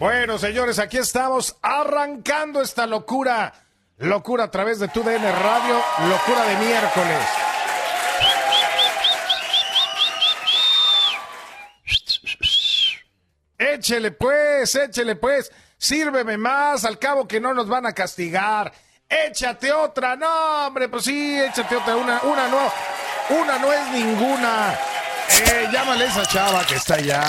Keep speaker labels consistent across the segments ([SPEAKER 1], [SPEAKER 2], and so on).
[SPEAKER 1] Bueno, señores, aquí estamos arrancando esta locura. Locura a través de tu DN Radio, locura de miércoles. Échele pues, échele pues, sírveme más, al cabo que no nos van a castigar. Échate otra, no, hombre, pues sí, échate otra, una, una no, una no es ninguna. Eh, llámale esa chava que está allá.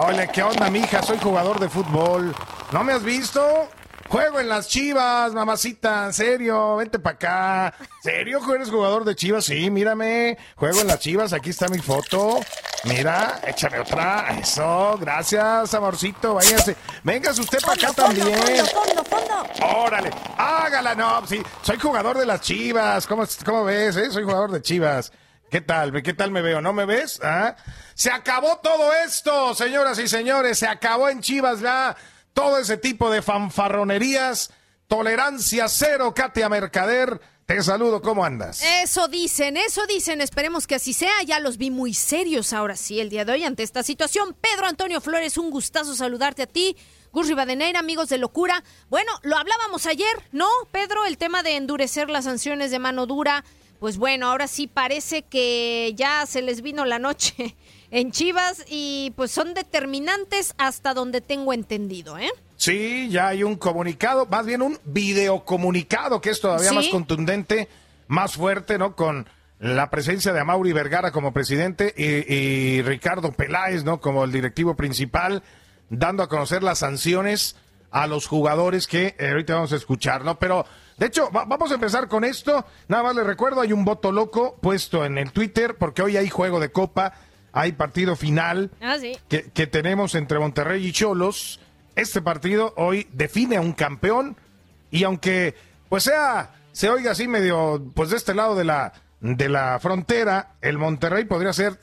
[SPEAKER 1] Oye, ¿qué onda, mija? Soy jugador de fútbol. ¿No me has visto? Juego en las chivas, mamacita, en serio, vente para acá. ¿Serio eres jugador de chivas? Sí, mírame. Juego en las chivas, aquí está mi foto. Mira, échame otra. Eso, gracias, amorcito, váyase. Véngase usted para acá también.
[SPEAKER 2] Fondo, fondo, fondo.
[SPEAKER 1] Órale, hágala, no, sí. Soy jugador de las chivas. ¿Cómo, cómo ves, eh? Soy jugador de chivas. ¿Qué tal? ¿Qué tal me veo? ¿No me ves? ¿Ah? Se acabó todo esto, señoras y señores. Se acabó en Chivas ya todo ese tipo de fanfarronerías. Tolerancia cero, Katia Mercader. Te saludo, ¿cómo andas?
[SPEAKER 2] Eso dicen, eso dicen. Esperemos que así sea. Ya los vi muy serios ahora sí el día de hoy ante esta situación. Pedro Antonio Flores, un gustazo saludarte a ti. Gus Rivadeneira, amigos de locura. Bueno, lo hablábamos ayer, ¿no, Pedro? El tema de endurecer las sanciones de mano dura pues bueno, ahora sí parece que ya se les vino la noche en Chivas y pues son determinantes hasta donde tengo entendido, ¿eh?
[SPEAKER 1] Sí, ya hay un comunicado, más bien un videocomunicado que es todavía
[SPEAKER 2] ¿Sí?
[SPEAKER 1] más contundente, más fuerte, ¿no? Con la presencia de Amaury Vergara como presidente y, y Ricardo Peláez, ¿no? Como el directivo principal, dando a conocer las sanciones a los jugadores que eh, ahorita vamos a escuchar, ¿no? Pero, de hecho, va- vamos a empezar con esto. Nada más les recuerdo, hay un voto loco puesto en el Twitter, porque hoy hay juego de copa, hay partido final
[SPEAKER 2] Ah, sí.
[SPEAKER 1] que, que tenemos entre Monterrey y Cholos. Este partido hoy define a un campeón y aunque pues sea se oiga así medio pues de este lado de la de la frontera, el Monterrey podría ser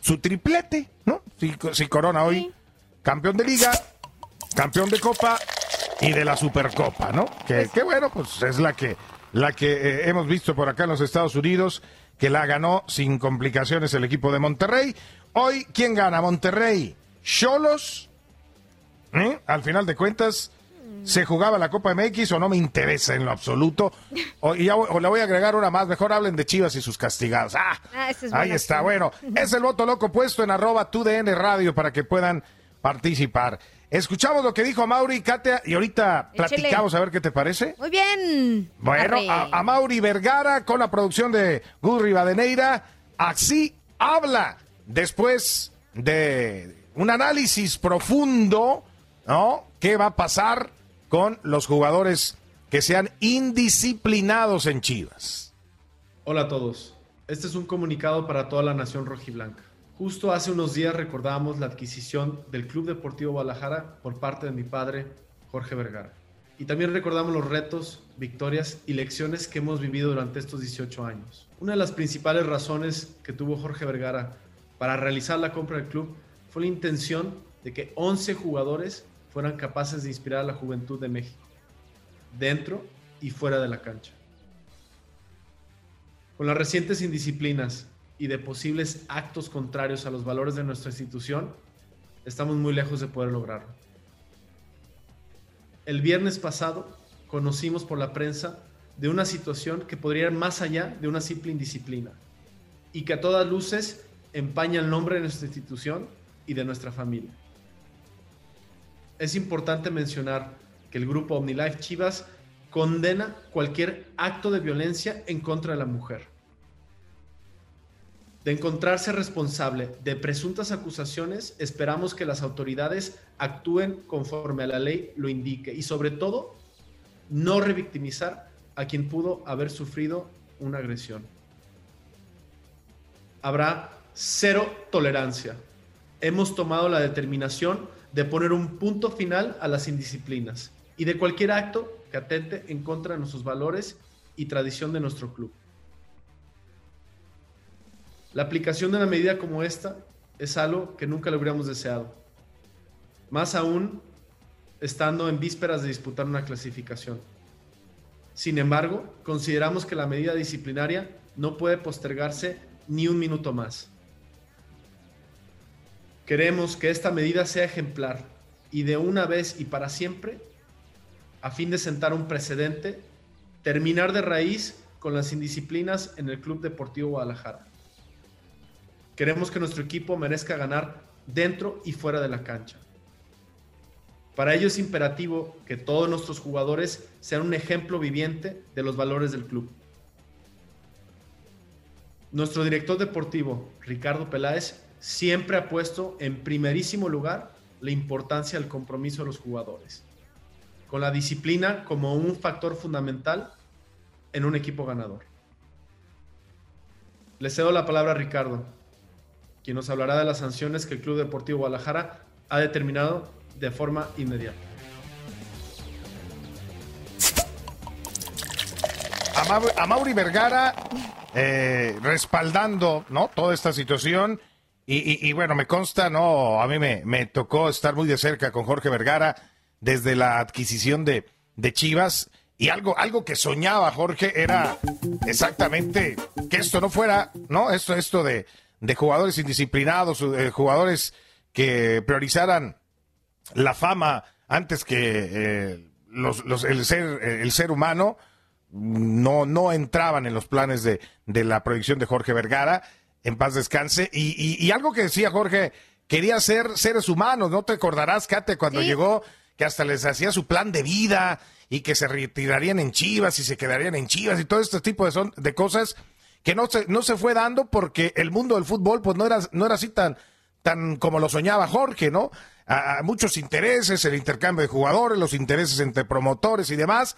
[SPEAKER 1] su triplete, ¿no? Si, si corona hoy campeón de liga, campeón de copa y de la supercopa, ¿no? Que, que bueno, pues es la que la que eh, hemos visto por acá en los Estados Unidos que la ganó sin complicaciones el equipo de Monterrey. Hoy quién gana? Monterrey, Cholos. ¿Eh? Al final de cuentas, se jugaba la Copa MX o no me interesa en lo absoluto. O, y ya- o le voy a agregar una más, mejor hablen de Chivas y sus castigados. Ah,
[SPEAKER 2] Ah, es
[SPEAKER 1] ahí está, bueno. Es el voto loco puesto en arroba tu DN Radio para que puedan participar. Escuchamos lo que dijo Mauri, Katia, y ahorita platicamos a ver qué te parece.
[SPEAKER 2] Muy bien.
[SPEAKER 1] Bueno, a, a Mauri Vergara con la producción de Gus Rivadeneira. Así habla después de un análisis profundo, ¿no? ¿Qué va a pasar con los jugadores que sean indisciplinados en Chivas?
[SPEAKER 3] Hola a todos. Este es un comunicado para toda la nación rojiblanca. Justo hace unos días recordábamos la adquisición del Club Deportivo Guadalajara por parte de mi padre, Jorge Vergara. Y también recordamos los retos, victorias y lecciones que hemos vivido durante estos 18 años. Una de las principales razones que tuvo Jorge Vergara para realizar la compra del club fue la intención de que 11 jugadores fueran capaces de inspirar a la juventud de México, dentro y fuera de la cancha. Con las recientes indisciplinas y de posibles actos contrarios a los valores de nuestra institución, estamos muy lejos de poder lograrlo. El viernes pasado conocimos por la prensa de una situación que podría ir más allá de una simple indisciplina y que a todas luces empaña el nombre de nuestra institución y de nuestra familia. Es importante mencionar que el grupo OmniLife Chivas condena cualquier acto de violencia en contra de la mujer. De encontrarse responsable de presuntas acusaciones, esperamos que las autoridades actúen conforme a la ley lo indique y sobre todo no revictimizar a quien pudo haber sufrido una agresión. Habrá cero tolerancia. Hemos tomado la determinación de poner un punto final a las indisciplinas y de cualquier acto que atente en contra de nuestros valores y tradición de nuestro club. La aplicación de una medida como esta es algo que nunca le hubiéramos deseado. Más aún estando en vísperas de disputar una clasificación. Sin embargo, consideramos que la medida disciplinaria no puede postergarse ni un minuto más. Queremos que esta medida sea ejemplar y de una vez y para siempre, a fin de sentar un precedente, terminar de raíz con las indisciplinas en el Club Deportivo Guadalajara. Queremos que nuestro equipo merezca ganar dentro y fuera de la cancha. Para ello es imperativo que todos nuestros jugadores sean un ejemplo viviente de los valores del club. Nuestro director deportivo, Ricardo Peláez, siempre ha puesto en primerísimo lugar la importancia del compromiso de los jugadores, con la disciplina como un factor fundamental en un equipo ganador. Le cedo la palabra a Ricardo, quien nos hablará de las sanciones que el Club Deportivo Guadalajara ha determinado de forma inmediata.
[SPEAKER 1] A, Mau- a Mauri Vergara eh, respaldando ¿no? toda esta situación. Y, y- y bueno, me consta, no, a mí me, me tocó estar muy de cerca con Jorge Vergara desde la adquisición de, de Chivas. Y algo, algo que soñaba Jorge era exactamente que esto no fuera, ¿no? Esto, esto de, de jugadores indisciplinados, eh, jugadores que priorizaran la fama antes que eh, los, los- el, ser, el ser humano no, no entraban en los planes de, de la proyección de Jorge Vergara, en paz descanse. Y, y- y algo que decía Jorge, quería ser seres humanos, ¿no te acordarás, Kate, cuando
[SPEAKER 2] Sí.
[SPEAKER 1] llegó, que hasta les hacía su plan de vida y que se retirarían en Chivas y se quedarían en Chivas y todo este tipo de, son, de cosas que no se, no se fue dando porque el mundo del fútbol pues no era, no era así tan, tan como lo soñaba Jorge, ¿no? A, muchos intereses, el intercambio de jugadores, los intereses entre promotores y demás.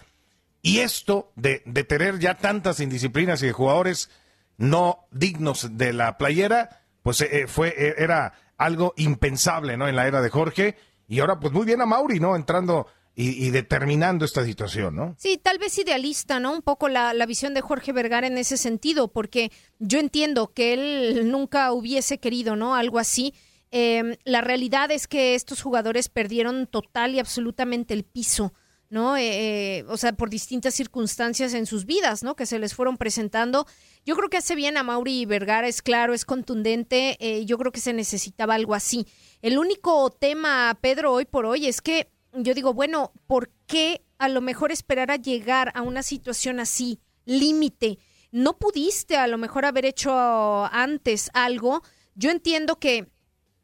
[SPEAKER 1] Y esto de, de tener ya tantas indisciplinas y de jugadores no dignos de la playera, pues eh, fue, eh, era algo impensable, ¿no? En la era de Jorge. Y ahora, pues muy bien a Mauri, ¿no? Entrando y, determinando esta situación, ¿no?
[SPEAKER 2] Sí, tal vez idealista, ¿no? Un poco la, la visión de Jorge Vergara en ese sentido, porque yo entiendo que él nunca hubiese querido, ¿no? Algo así. Eh, la realidad es que estos jugadores perdieron total y absolutamente el piso, ¿no? Eh, eh, o sea, por distintas circunstancias en sus vidas, ¿no? Que se les fueron presentando. Yo creo que hace bien a Mauri Vergara, es claro, es contundente. eh, yo creo que se necesitaba algo así. El único tema, Pedro, hoy por hoy es que yo digo, bueno, ¿por qué a lo mejor esperar a llegar a una situación así, límite? No pudiste a lo mejor haber hecho antes algo. Yo entiendo que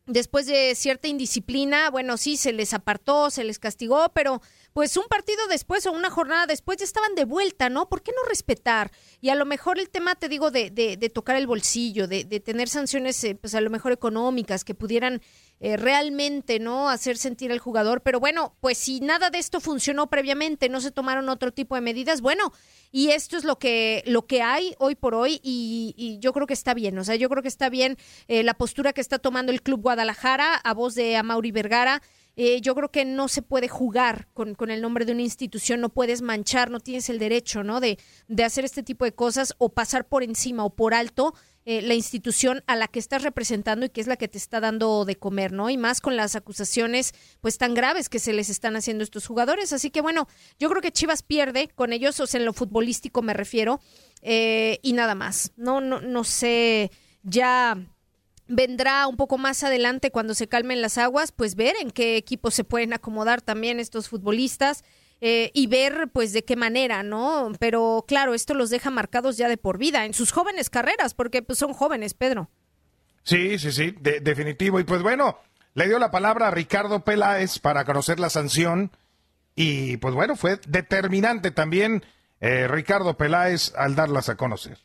[SPEAKER 2] después de cierta indisciplina, bueno, sí, se les apartó, se les castigó, pero pues un partido después o una jornada después ya estaban de vuelta, ¿no? ¿Por qué no respetar? Y a lo mejor el tema, te digo, de, de, de tocar el bolsillo, de, de tener sanciones, eh, pues a lo mejor económicas, que pudieran eh, realmente, ¿no? Hacer sentir al jugador. Pero bueno, pues si nada de esto funcionó previamente, no se tomaron otro tipo de medidas, bueno, y esto es lo que, lo que hay hoy por hoy y, y yo creo que está bien, o sea, yo creo que está bien eh, la postura que está tomando el Club Guadalajara a voz de Amaury Vergara. Eh, yo creo que no se puede jugar con, con, el nombre de una institución, no puedes manchar, no tienes el derecho, ¿no? De, de hacer este tipo de cosas o pasar por encima o por alto eh, la institución a la que estás representando y que es la que te está dando de comer, ¿no? Y más con las acusaciones, pues tan graves que se les están haciendo a estos jugadores. Así que bueno, yo creo que Chivas pierde con ellos, o sea, en lo futbolístico me refiero, eh, y nada más. No, no, no sé, ya vendrá un poco más adelante cuando se calmen las aguas, pues ver en qué equipos se pueden acomodar también estos futbolistas eh, y ver pues de qué manera, ¿no? Pero claro, esto los deja marcados ya de por vida en sus jóvenes carreras, porque pues son jóvenes, Pedro.
[SPEAKER 1] Sí, sí, sí, de, definitivo. Y pues bueno, le dio la palabra a Ricardo Peláez para conocer la sanción y pues bueno, fue determinante también eh, Ricardo Peláez al darlas a conocer.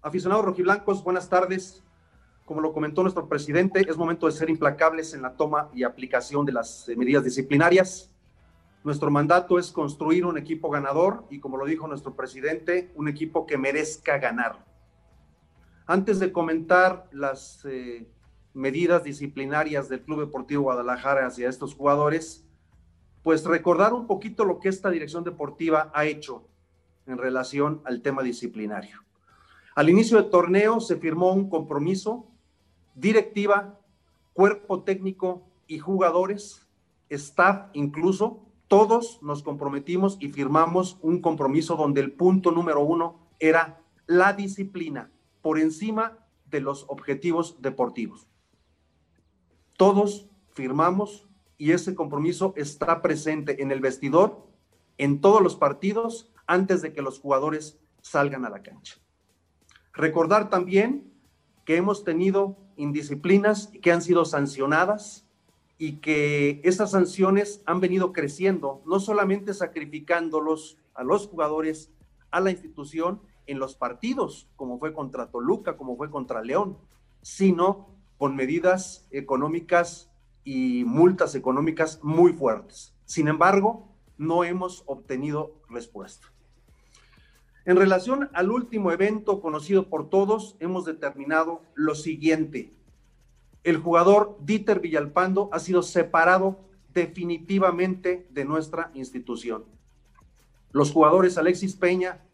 [SPEAKER 4] Aficionados rojiblancos, buenas tardes. Como lo comentó nuestro presidente, es momento de ser implacables en la toma y aplicación de las eh, medidas disciplinarias. Nuestro mandato es construir un equipo ganador y, como lo dijo nuestro presidente, un equipo que merezca ganar. Antes de comentar las eh, medidas disciplinarias del Club Deportivo Guadalajara hacia estos jugadores, pues recordar un poquito lo que esta dirección deportiva ha hecho en relación al tema disciplinario. Al inicio del torneo se firmó un compromiso, directiva, cuerpo técnico y jugadores, staff incluso, todos nos comprometimos y firmamos un compromiso donde el punto número uno era la disciplina por encima de los objetivos deportivos. Todos firmamos y ese compromiso está presente en el vestidor, en todos los partidos, antes de que los jugadores salgan a la cancha. Recordar también que hemos tenido indisciplinas que han sido sancionadas y que esas sanciones han venido creciendo, no solamente sacrificándolos a los jugadores, a la institución en los partidos, como fue contra Toluca, como fue contra León, sino con medidas económicas y multas económicas muy fuertes. Sin embargo, no hemos obtenido respuesta. En relación al último evento conocido por todos, hemos determinado lo siguiente. El jugador Dieter Villalpando ha sido separado definitivamente de nuestra institución. Los jugadores Alexis Peña,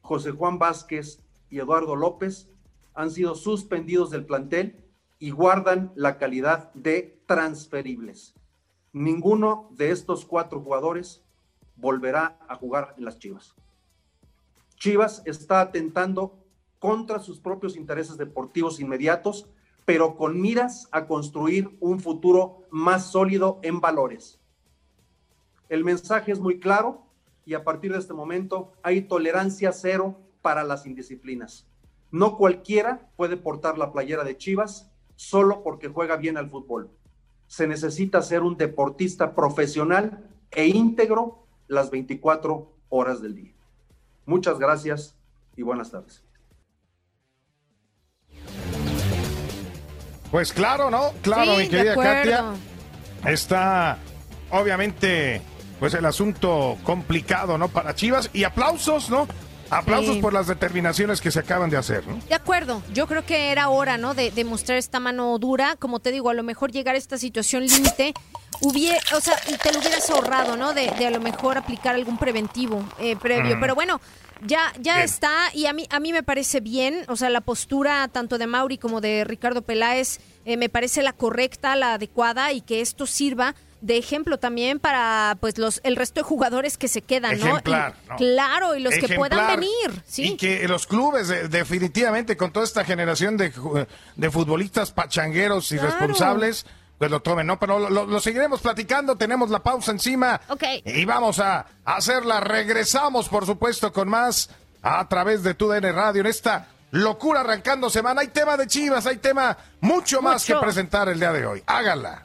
[SPEAKER 4] José Juan Vázquez y Eduardo López han sido suspendidos del plantel y guardan la calidad de transferibles. Ninguno de estos cuatro jugadores volverá a jugar en las Chivas. Chivas está atentando contra sus propios intereses deportivos inmediatos, pero con miras a construir un futuro más sólido en valores. El mensaje es muy claro y a partir de este momento hay tolerancia cero para las indisciplinas. No cualquiera puede portar la playera de Chivas solo porque juega bien al fútbol. Se necesita ser un deportista profesional e íntegro las 24 horas del día. Muchas gracias y buenas tardes.
[SPEAKER 1] Pues claro, ¿no? Claro, mi querida Katia. Está obviamente pues el asunto complicado, ¿no? Para Chivas y aplausos, ¿no? Aplausos por las determinaciones que se acaban de hacer, ¿no?
[SPEAKER 2] De acuerdo, yo creo que era hora, ¿no? De, de mostrar esta mano dura, como te digo, a lo mejor llegar a esta situación límite, hubiera, o sea, te lo hubieras ahorrado, ¿no? De, de a lo mejor aplicar algún preventivo eh, previo, mm. pero bueno, ya, ya está y a mí, a mí me parece bien, o sea, la postura tanto de Mauri como de Ricardo Peláez eh, me parece la correcta, la adecuada y que esto sirva de ejemplo también para pues los el resto de jugadores que se quedan, ¿no? Y-
[SPEAKER 1] ¿no?
[SPEAKER 2] Claro, y los que puedan venir, sí.
[SPEAKER 1] Y que los clubes, de- definitivamente, con toda esta generación de, de futbolistas pachangueros y
[SPEAKER 2] Claro.
[SPEAKER 1] responsables, pues lo tomen, ¿no? Pero lo, lo- lo seguiremos platicando, tenemos la pausa encima.
[SPEAKER 2] Ok.
[SPEAKER 1] Y vamos a hacerla. Regresamos, por supuesto, con más a través de TUDN Radio en esta locura arrancando semana. Hay tema de Chivas, hay tema mucho más
[SPEAKER 2] Mucho.
[SPEAKER 1] que presentar el día de hoy. Háganla.